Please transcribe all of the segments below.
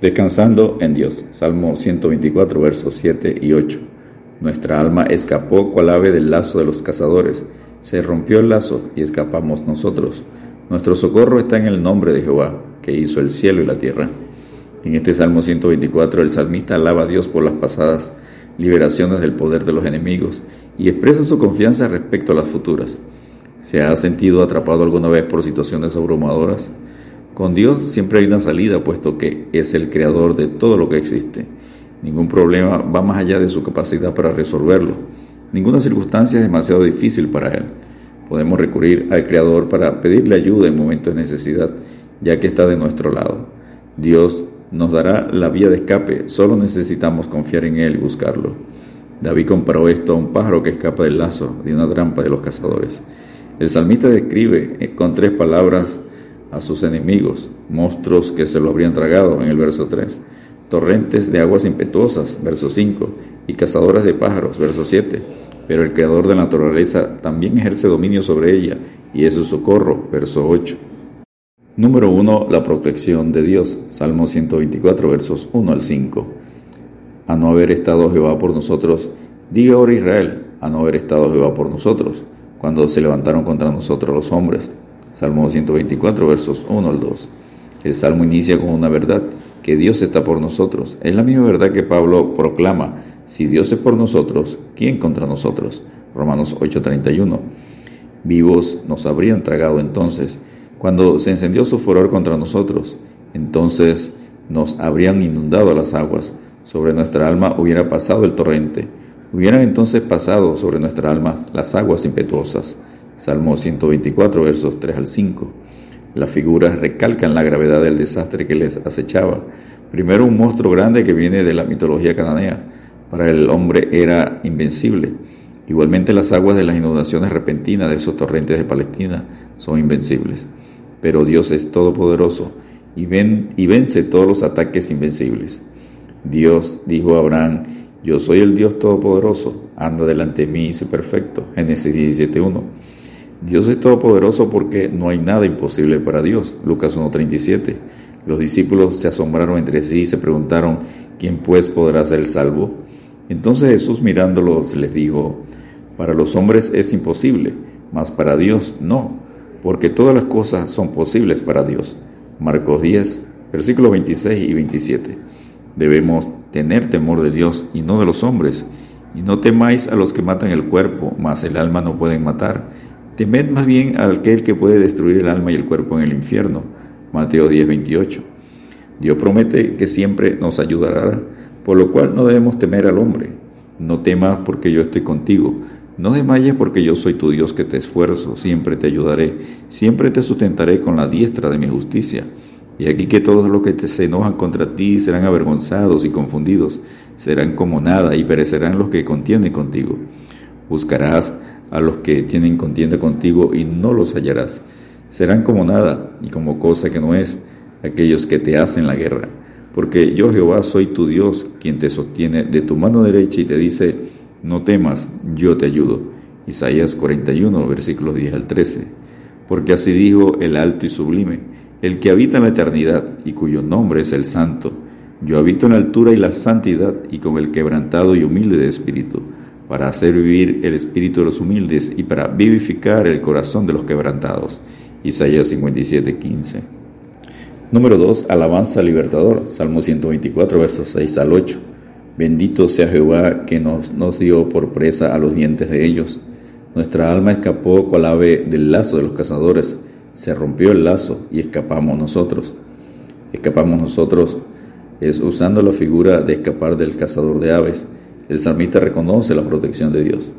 Descansando en Dios. Salmo 124, versos 7 y 8. Nuestra alma escapó cual ave del lazo de los cazadores. Se rompió el lazo y escapamos nosotros. Nuestro socorro está en el nombre de Jehová, que hizo el cielo y la tierra. En este Salmo 124 el salmista alaba a Dios por las pasadas liberaciones del poder de los enemigos y expresa su confianza respecto a las futuras. ¿Se ha sentido atrapado alguna vez por situaciones abrumadoras? Con Dios siempre hay una salida, puesto que es el creador de todo lo que existe. Ningún problema va más allá de su capacidad para resolverlo. Ninguna circunstancia es demasiado difícil para Él. Podemos recurrir al Creador para pedirle ayuda en momentos de necesidad, ya que está de nuestro lado. Dios nos dará la vía de escape, solo necesitamos confiar en Él y buscarlo. David comparó esto a un pájaro que escapa del lazo de una trampa de los cazadores. El salmista describe eh, con tres palabras a sus enemigos, monstruos que se lo habrían tragado en el verso 3, torrentes de aguas impetuosas, verso 5, y cazadoras de pájaros, verso 7. Pero el creador de la naturaleza también ejerce dominio sobre ella, y es su socorro, verso 8. Número 1. La protección de Dios, Salmo 124, versos 1 al 5. A no haber estado Jehová por nosotros, diga ahora Israel, a no haber estado Jehová por nosotros, cuando se levantaron contra nosotros los hombres, Salmo 124, versos 1 al 2. El salmo inicia con una verdad, que Dios está por nosotros. Es la misma verdad que Pablo proclama, si Dios es por nosotros, ¿quién contra nosotros? Romanos 8:31. Vivos nos habrían tragado entonces, cuando se encendió su furor contra nosotros, entonces nos habrían inundado las aguas, sobre nuestra alma hubiera pasado el torrente, hubieran entonces pasado sobre nuestra alma las aguas impetuosas. Salmo 124, versos 3 al 5. Las figuras recalcan la gravedad del desastre que les acechaba. Primero un monstruo grande que viene de la mitología cananea. Para el hombre era invencible. Igualmente las aguas de las inundaciones repentinas de esos torrentes de Palestina son invencibles. Pero Dios es todopoderoso y, ven, y vence todos los ataques invencibles. Dios dijo a Abraham, yo soy el Dios todopoderoso, anda delante de mí y sé perfecto. Génesis 17.1. Dios es todopoderoso porque no hay nada imposible para Dios. Lucas 1.37. Los discípulos se asombraron entre sí y se preguntaron, ¿quién pues podrá ser salvo? Entonces Jesús mirándolos les dijo, para los hombres es imposible, mas para Dios no, porque todas las cosas son posibles para Dios. Marcos 10, versículos 26 y 27. Debemos tener temor de Dios y no de los hombres, y no temáis a los que matan el cuerpo, mas el alma no pueden matar Temed más bien a aquel que puede destruir el alma y el cuerpo en el infierno. Mateo 10, 28. Dios promete que siempre nos ayudará, por lo cual no debemos temer al hombre. No temas porque yo estoy contigo. No desmayes porque yo soy tu Dios que te esfuerzo, siempre te ayudaré, siempre te sustentaré con la diestra de mi justicia. Y aquí que todos los que te se enojan contra ti serán avergonzados y confundidos, serán como nada y perecerán los que contienden contigo. Buscarás a los que tienen contienda contigo y no los hallarás. Serán como nada y como cosa que no es aquellos que te hacen la guerra. Porque yo Jehová soy tu Dios, quien te sostiene de tu mano derecha y te dice, no temas, yo te ayudo. Isaías 41, versículos 10 al 13. Porque así dijo el alto y sublime, el que habita en la eternidad y cuyo nombre es el santo. Yo habito en la altura y la santidad y con el quebrantado y humilde de espíritu para hacer vivir el espíritu de los humildes y para vivificar el corazón de los quebrantados. Isaías 57, 15. Número 2. Alabanza libertador. Salmo 124, versos 6 al 8. Bendito sea Jehová que nos, nos dio por presa a los dientes de ellos. Nuestra alma escapó cual ave del lazo de los cazadores. Se rompió el lazo y escapamos nosotros. Escapamos nosotros es usando la figura de escapar del cazador de aves el salmista reconoce la protección de Dios.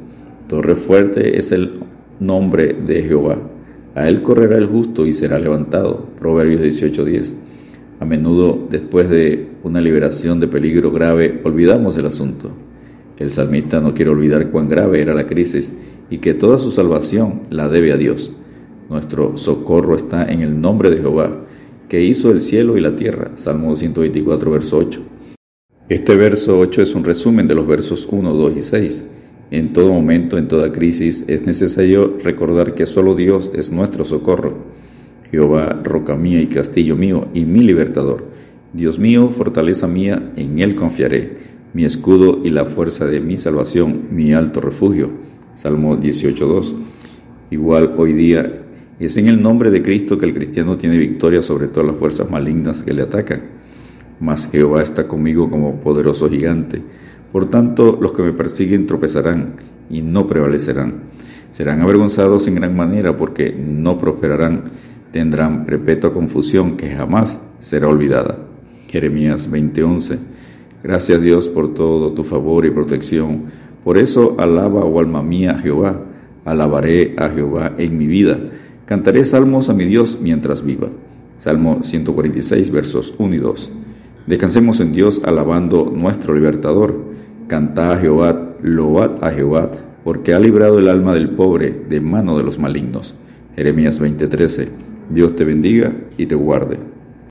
Torre fuerte es el nombre de Jehová. A él correrá el justo y será levantado. Proverbios 18:10. A menudo, después de una liberación de peligro grave, olvidamos el asunto. El salmista no quiere olvidar cuán grave era la crisis y que toda su salvación la debe a Dios. Nuestro socorro está en el nombre de Jehová, que hizo el cielo y la tierra. Salmo 124, verso 8. Este verso 8 es un resumen de los versos 1, 2 y 6. En todo momento, en toda crisis, es necesario recordar que solo Dios es nuestro socorro. Jehová, roca mía y castillo mío y mi libertador, Dios mío, fortaleza mía, en Él confiaré, mi escudo y la fuerza de mi salvación, mi alto refugio. Salmo 18.2. Igual hoy día es en el nombre de Cristo que el cristiano tiene victoria sobre todas las fuerzas malignas que le atacan. Mas Jehová está conmigo como poderoso gigante. Por tanto, los que me persiguen tropezarán y no prevalecerán. Serán avergonzados en gran manera porque no prosperarán. Tendrán perpetua confusión que jamás será olvidada. Jeremías 20:11. Gracias Dios por todo tu favor y protección. Por eso alaba, oh alma mía, a Jehová. Alabaré a Jehová en mi vida. Cantaré salmos a mi Dios mientras viva. Salmo 146, versos 1 y 2. Descansemos en Dios alabando nuestro libertador. Canta a Jehová, load a Jehová, porque ha librado el alma del pobre de mano de los malignos. Jeremías 20:13. Dios te bendiga y te guarde.